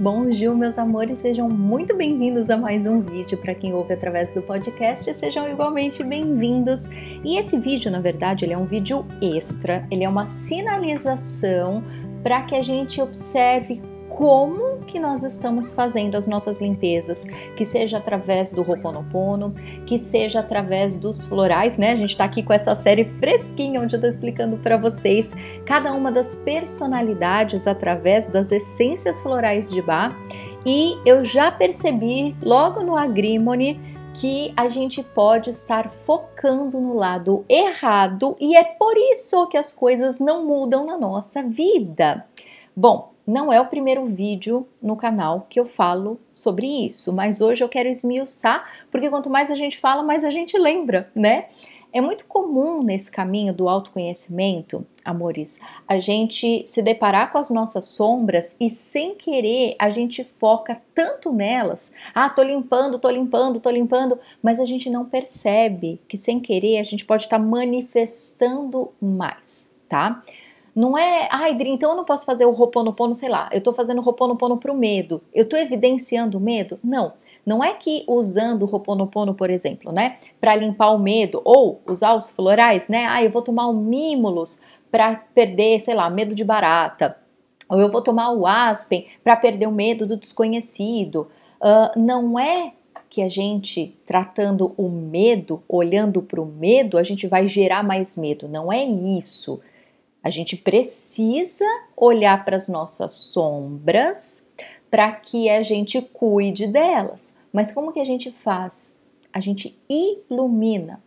Bonjour, meus amores, sejam muito bem-vindos a mais um vídeo para quem ouve através do podcast, sejam igualmente bem-vindos. E esse vídeo, na verdade, ele é um vídeo extra, ele é uma sinalização para que a gente observe como que nós estamos fazendo as nossas limpezas, que seja através do Ho'oponopono, que seja através dos florais, né? A gente está aqui com essa série fresquinha onde eu estou explicando para vocês cada uma das personalidades através das essências florais de Bach. E eu já percebi logo no Agrimony que a gente pode estar focando no lado errado e é por isso que as coisas não mudam na nossa vida. Bom, não é o primeiro vídeo no canal que eu falo sobre isso, mas hoje eu quero esmiuçar, porque quanto mais a gente fala, mais a gente lembra, né? É muito comum nesse caminho do autoconhecimento, amores, a gente se deparar com as nossas sombras e sem querer a gente foca tanto nelas. Ah, tô limpando, tô limpando, tô limpando, mas a gente não percebe que sem querer a gente pode estar manifestando mais, tá? Não é, ai, Dri, então eu não posso fazer o Roponopono, sei lá, eu tô fazendo o Roponopono pro medo. Eu tô evidenciando o medo? Não. Não é que usando o Roponopono, por exemplo, né, para limpar o medo, ou usar os florais, né, ah, eu vou tomar o Mimulus para perder, sei lá, medo de barata, ou eu vou tomar o Aspen para perder o medo do desconhecido. Uh, não é que a gente, tratando o medo, olhando para o medo, a gente vai gerar mais medo. Não é isso. A gente precisa olhar para as nossas sombras para que a gente cuide delas. Mas como que a gente faz? A gente ilumina.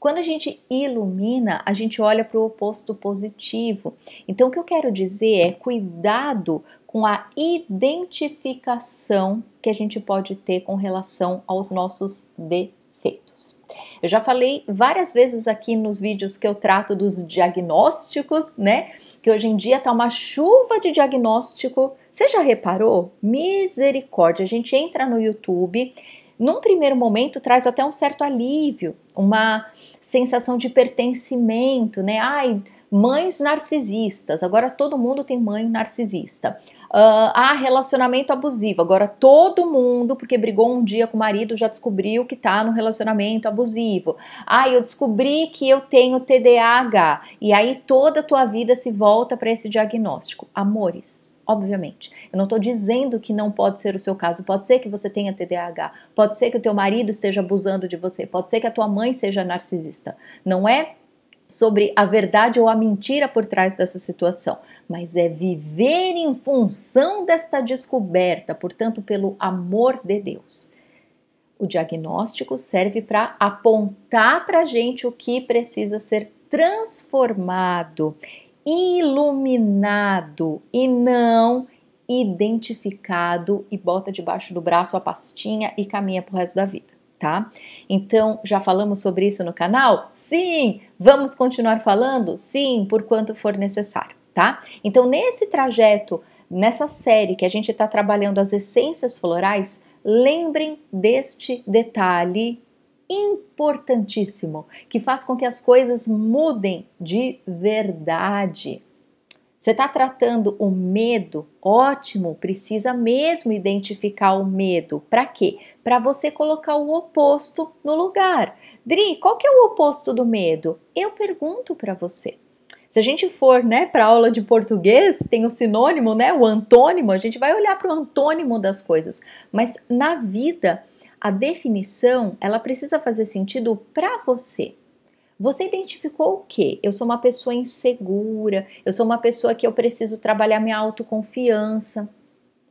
Quando a gente ilumina, a gente olha para o oposto positivo. Então, o que eu quero dizer é cuidado com a identificação que a gente pode ter com relação aos nossos defeitos. Eu já falei várias vezes aqui nos vídeos que eu trato dos diagnósticos, né? Que hoje em dia tá uma chuva de diagnóstico. Você já reparou? Misericórdia. A gente entra no YouTube, num primeiro momento traz até um certo alívio, uma sensação de pertencimento, né? Ai, mães narcisistas. Agora todo mundo tem mãe narcisista. Uh, ah, relacionamento abusivo. Agora todo mundo, porque brigou um dia com o marido, já descobriu que tá no relacionamento abusivo. Ah, eu descobri que eu tenho TDAH. E aí toda a tua vida se volta para esse diagnóstico. Amores, obviamente. Eu não estou dizendo que não pode ser o seu caso. Pode ser que você tenha TDAH. Pode ser que o teu marido esteja abusando de você. Pode ser que a tua mãe seja narcisista. Não é sobre a verdade ou a mentira por trás dessa situação, mas é viver em função desta descoberta, portanto, pelo amor de Deus. O diagnóstico serve para apontar para a gente o que precisa ser transformado, iluminado e não identificado e bota debaixo do braço a pastinha e caminha para o resto da vida tá? Então, já falamos sobre isso no canal? Sim! Vamos continuar falando? Sim, por quanto for necessário, tá? Então, nesse trajeto, nessa série que a gente está trabalhando as essências florais, lembrem deste detalhe importantíssimo que faz com que as coisas mudem de verdade. Você está tratando o medo? Ótimo, precisa mesmo identificar o medo. Para quê? Para você colocar o oposto no lugar. Dri, qual que é o oposto do medo? Eu pergunto para você. Se a gente for, né, para aula de português, tem o sinônimo, né, o antônimo, a gente vai olhar para o antônimo das coisas. Mas na vida, a definição, ela precisa fazer sentido para você. Você identificou o que? Eu sou uma pessoa insegura, eu sou uma pessoa que eu preciso trabalhar minha autoconfiança.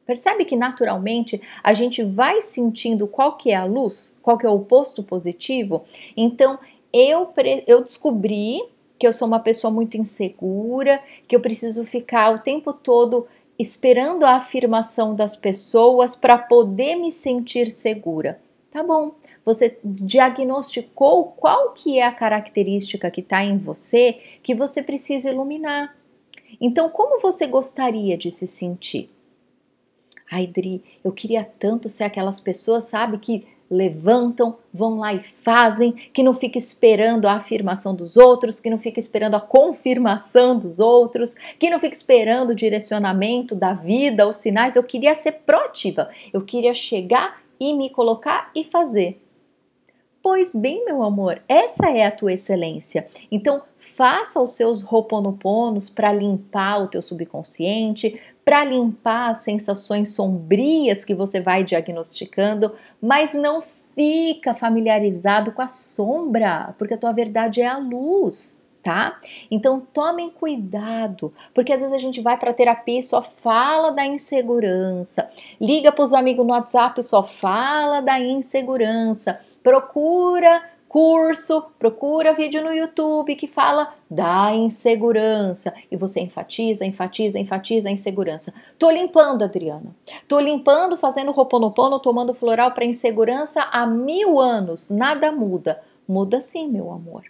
Percebe que naturalmente a gente vai sentindo qual que é a luz, qual que é o oposto positivo? Então, eu, eu descobri que eu sou uma pessoa muito insegura, que eu preciso ficar o tempo todo esperando a afirmação das pessoas para poder me sentir segura. Tá bom, você diagnosticou qual que é a característica que está em você que você precisa iluminar. Então, como você gostaria de se sentir? Ai, Dri, eu queria tanto ser aquelas pessoas, sabe, que levantam, vão lá e fazem, que não fica esperando a afirmação dos outros, que não fica esperando a confirmação dos outros, que não fica esperando o direcionamento da vida, os sinais. Eu queria ser proativa, eu queria chegar e me colocar e fazer. Pois bem, meu amor, essa é a tua excelência. Então, faça os seus roponoponos para limpar o teu subconsciente, para limpar as sensações sombrias que você vai diagnosticando, mas não fica familiarizado com a sombra, porque a tua verdade é a luz. Tá? Então tomem cuidado, porque às vezes a gente vai para terapia e só fala da insegurança, liga para os amigos no WhatsApp e só fala da insegurança procura curso, procura vídeo no YouTube que fala da insegurança e você enfatiza, enfatiza, enfatiza a insegurança. Tô limpando, Adriana. Tô limpando, fazendo roponopono, tomando floral para insegurança há mil anos. Nada muda. Muda sim, meu amor.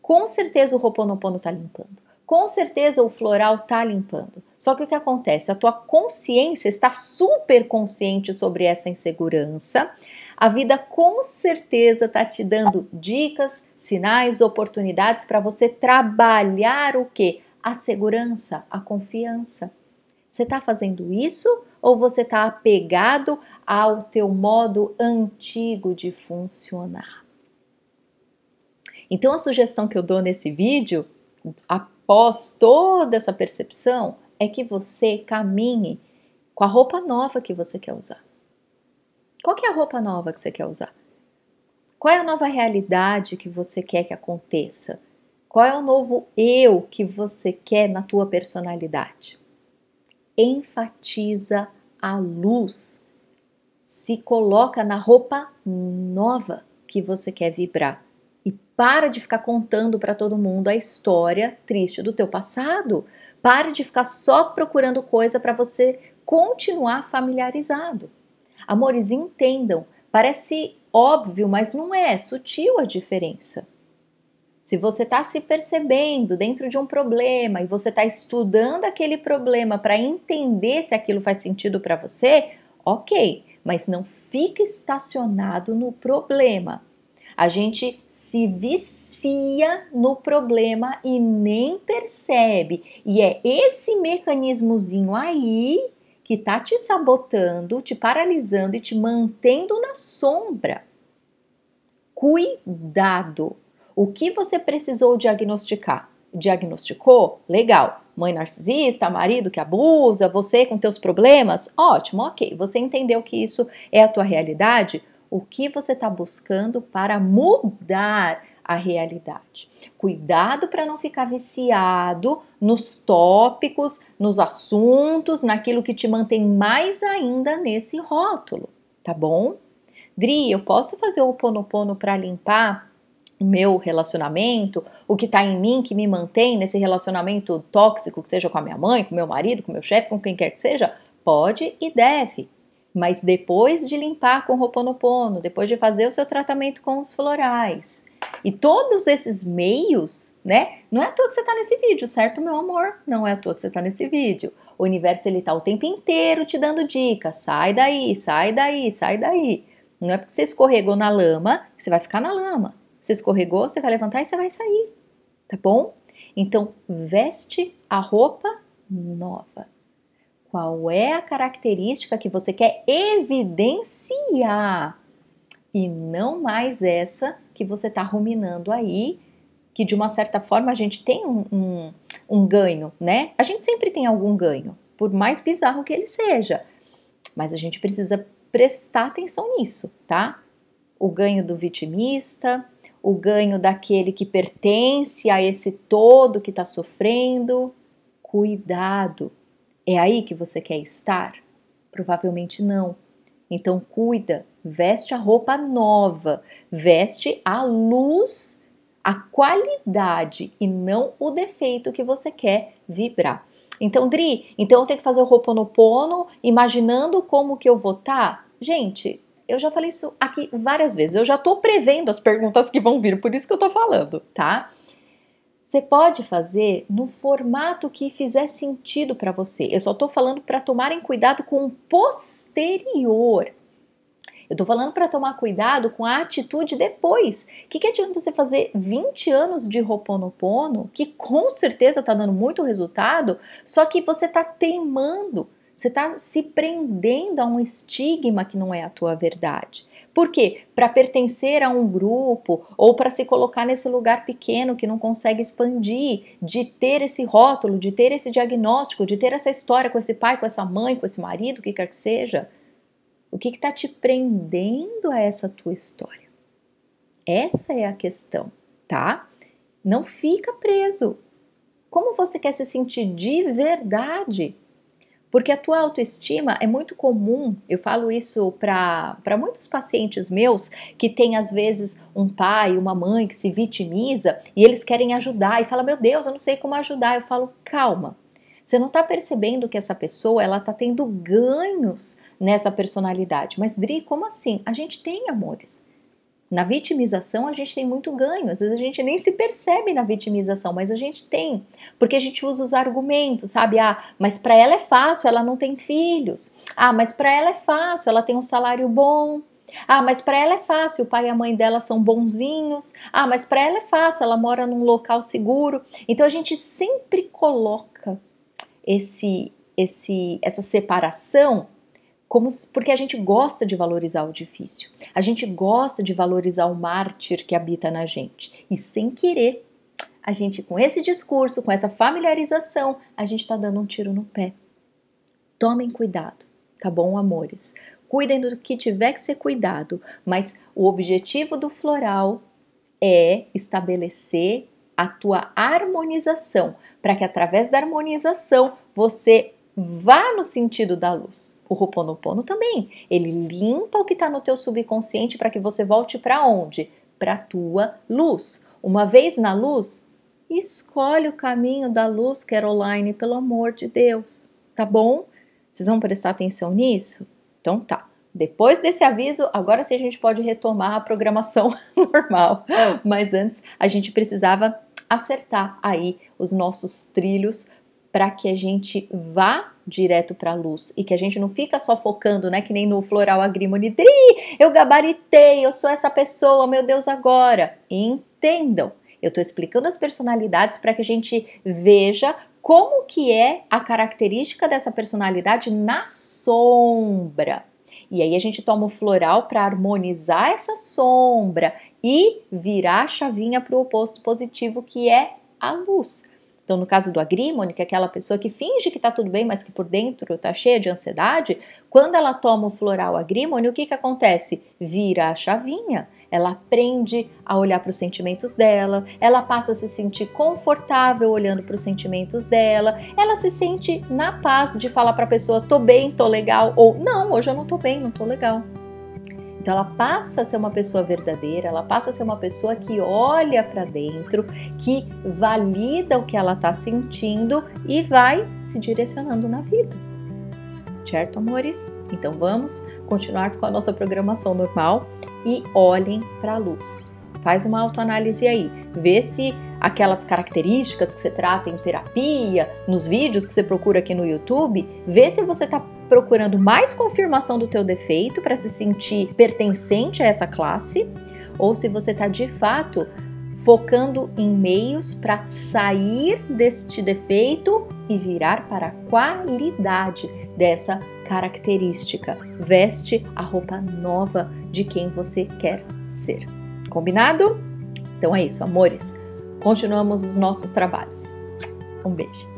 Com certeza o roponopono tá limpando. Com certeza o floral tá limpando. Só que o que acontece? A tua consciência está super consciente sobre essa insegurança a vida com certeza está te dando dicas, sinais, oportunidades para você trabalhar o que? A segurança, a confiança. Você está fazendo isso ou você está apegado ao teu modo antigo de funcionar? Então a sugestão que eu dou nesse vídeo, após toda essa percepção, é que você caminhe com a roupa nova que você quer usar. Qual é a roupa nova que você quer usar? Qual é a nova realidade que você quer que aconteça? Qual é o novo eu que você quer na tua personalidade? Enfatiza a luz. Se coloca na roupa nova que você quer vibrar e para de ficar contando para todo mundo a história triste do teu passado. Pare de ficar só procurando coisa para você continuar familiarizado. Amores, entendam, parece óbvio, mas não é, é sutil a diferença. Se você está se percebendo dentro de um problema e você está estudando aquele problema para entender se aquilo faz sentido para você, ok, mas não fique estacionado no problema. A gente se vicia no problema e nem percebe. E é esse mecanismozinho aí que está te sabotando, te paralisando e te mantendo na sombra. Cuidado! O que você precisou diagnosticar? Diagnosticou? Legal. Mãe narcisista, marido que abusa, você com teus problemas? Ótimo, ok. Você entendeu que isso é a tua realidade? O que você está buscando para mudar a realidade. Cuidado para não ficar viciado nos tópicos, nos assuntos, naquilo que te mantém mais ainda nesse rótulo, tá bom? Dri, eu posso fazer o ponopono para limpar o meu relacionamento, o que está em mim que me mantém nesse relacionamento tóxico, que seja com a minha mãe, com meu marido, com meu chefe, com quem quer que seja? Pode e deve. Mas depois de limpar com o Ho'oponopono, depois de fazer o seu tratamento com os florais, e todos esses meios, né? Não é à toa que você está nesse vídeo, certo, meu amor? Não é à toa que você está nesse vídeo. O universo ele tá o tempo inteiro te dando dicas. Sai daí, sai daí, sai daí. Não é porque você escorregou na lama que você vai ficar na lama. Você escorregou, você vai levantar e você vai sair. Tá bom? Então, veste a roupa nova. Qual é a característica que você quer evidenciar? E não mais essa que você está ruminando aí, que de uma certa forma a gente tem um, um, um ganho, né? A gente sempre tem algum ganho, por mais bizarro que ele seja, mas a gente precisa prestar atenção nisso, tá? O ganho do vitimista, o ganho daquele que pertence a esse todo que está sofrendo. Cuidado! É aí que você quer estar? Provavelmente não. Então cuida, veste a roupa nova, veste a luz, a qualidade e não o defeito que você quer vibrar. Então, Dri, então eu tenho que fazer o Roponopono imaginando como que eu vou estar? Tá? Gente, eu já falei isso aqui várias vezes. Eu já tô prevendo as perguntas que vão vir, por isso que eu tô falando, tá? Você pode fazer no formato que fizer sentido para você. Eu só tô falando para tomarem cuidado com o posterior. Eu tô falando para tomar cuidado com a atitude depois. O que, que adianta você fazer 20 anos de Roponopono, que com certeza tá dando muito resultado, só que você tá teimando, você tá se prendendo a um estigma que não é a tua verdade. Por quê? Para pertencer a um grupo ou para se colocar nesse lugar pequeno que não consegue expandir, de ter esse rótulo, de ter esse diagnóstico, de ter essa história com esse pai, com essa mãe, com esse marido, o que quer que seja. O que está te prendendo a essa tua história? Essa é a questão, tá? Não fica preso. Como você quer se sentir de verdade? Porque a tua autoestima é muito comum, eu falo isso para muitos pacientes meus que têm às vezes um pai, uma mãe que se vitimiza e eles querem ajudar e fala: Meu Deus, eu não sei como ajudar. Eu falo: Calma, você não está percebendo que essa pessoa ela está tendo ganhos nessa personalidade. Mas Dri, como assim? A gente tem amores. Na vitimização a gente tem muito ganho, às vezes a gente nem se percebe na vitimização, mas a gente tem, porque a gente usa os argumentos, sabe? Ah, mas para ela é fácil, ela não tem filhos. Ah, mas para ela é fácil, ela tem um salário bom. Ah, mas para ela é fácil, o pai e a mãe dela são bonzinhos. Ah, mas para ela é fácil, ela mora num local seguro. Então a gente sempre coloca esse esse essa separação como porque a gente gosta de valorizar o difícil. A gente gosta de valorizar o mártir que habita na gente. E sem querer, a gente com esse discurso, com essa familiarização, a gente está dando um tiro no pé. Tomem cuidado, tá bom, amores? Cuidem do que tiver que ser cuidado, mas o objetivo do floral é estabelecer a tua harmonização, para que através da harmonização você vá no sentido da luz. O Ho'oponopono também, ele limpa o que está no teu subconsciente para que você volte para onde? Para a tua luz. Uma vez na luz, escolhe o caminho da luz, Caroline, pelo amor de Deus, tá bom? Vocês vão prestar atenção nisso? Então tá. Depois desse aviso, agora sim a gente pode retomar a programação normal. Mas antes a gente precisava acertar aí os nossos trilhos para que a gente vá direto para a luz e que a gente não fica só focando, né, que nem no floral agrimony, eu gabaritei, eu sou essa pessoa, meu Deus, agora. Entendam. Eu estou explicando as personalidades para que a gente veja como que é a característica dessa personalidade na sombra. E aí a gente toma o floral para harmonizar essa sombra e virar a chavinha para o oposto positivo, que é a luz. Então, no caso do agrimony, que é aquela pessoa que finge que está tudo bem, mas que por dentro está cheia de ansiedade, quando ela toma o floral agrimony, o que, que acontece? Vira a chavinha. Ela aprende a olhar para os sentimentos dela, ela passa a se sentir confortável olhando para os sentimentos dela, ela se sente na paz de falar para a pessoa: tô bem, tô legal, ou não, hoje eu não tô bem, não tô legal. Então ela passa a ser uma pessoa verdadeira, ela passa a ser uma pessoa que olha para dentro, que valida o que ela está sentindo e vai se direcionando na vida. Certo, amores? Então vamos continuar com a nossa programação normal e olhem para a luz. Faz uma autoanálise aí, vê se aquelas características que você trata em terapia, nos vídeos que você procura aqui no YouTube, vê se você está procurando mais confirmação do teu defeito para se sentir pertencente a essa classe, ou se você está de fato focando em meios para sair deste defeito e virar para a qualidade dessa característica. Veste a roupa nova de quem você quer ser. Combinado? Então é isso, amores. Continuamos os nossos trabalhos. Um beijo.